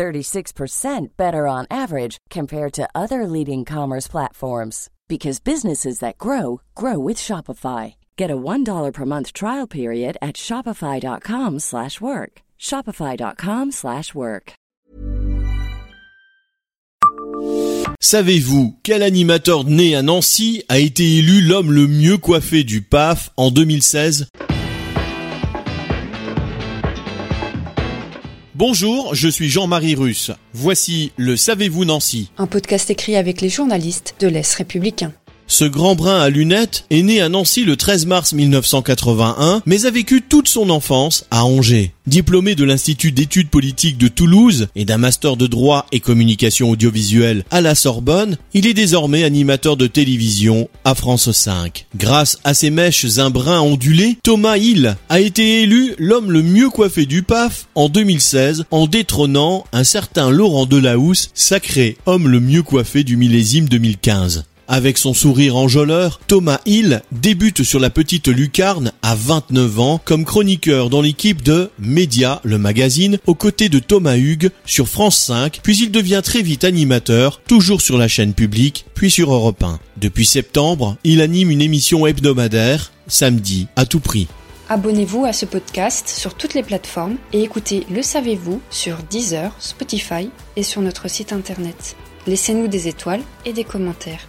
36% better on average compared to other leading commerce platforms because businesses that grow grow with Shopify. Get a $1 per month trial period at shopify.com/work. shopify.com/work. Savez-vous quel animateur né à Nancy a été élu l'homme le mieux coiffé du PAF en 2016 Bonjour, je suis Jean-Marie Russe. Voici le Savez-vous Nancy? Un podcast écrit avec les journalistes de l'Est républicain. Ce grand brun à lunettes est né à Nancy le 13 mars 1981, mais a vécu toute son enfance à Angers. Diplômé de l'Institut d'études politiques de Toulouse et d'un master de droit et communication audiovisuelle à la Sorbonne, il est désormais animateur de télévision à France 5. Grâce à ses mèches un brin ondulé, Thomas Hill a été élu l'homme le mieux coiffé du PAF en 2016 en détrônant un certain Laurent Delahousse, sacré homme le mieux coiffé du millésime 2015. Avec son sourire enjôleur, Thomas Hill débute sur la petite lucarne à 29 ans comme chroniqueur dans l'équipe de Média, le magazine, aux côtés de Thomas Hugues sur France 5, puis il devient très vite animateur, toujours sur la chaîne publique, puis sur Europe 1. Depuis septembre, il anime une émission hebdomadaire, samedi, à tout prix. Abonnez-vous à ce podcast sur toutes les plateformes et écoutez Le Savez-vous sur Deezer, Spotify et sur notre site internet. Laissez-nous des étoiles et des commentaires.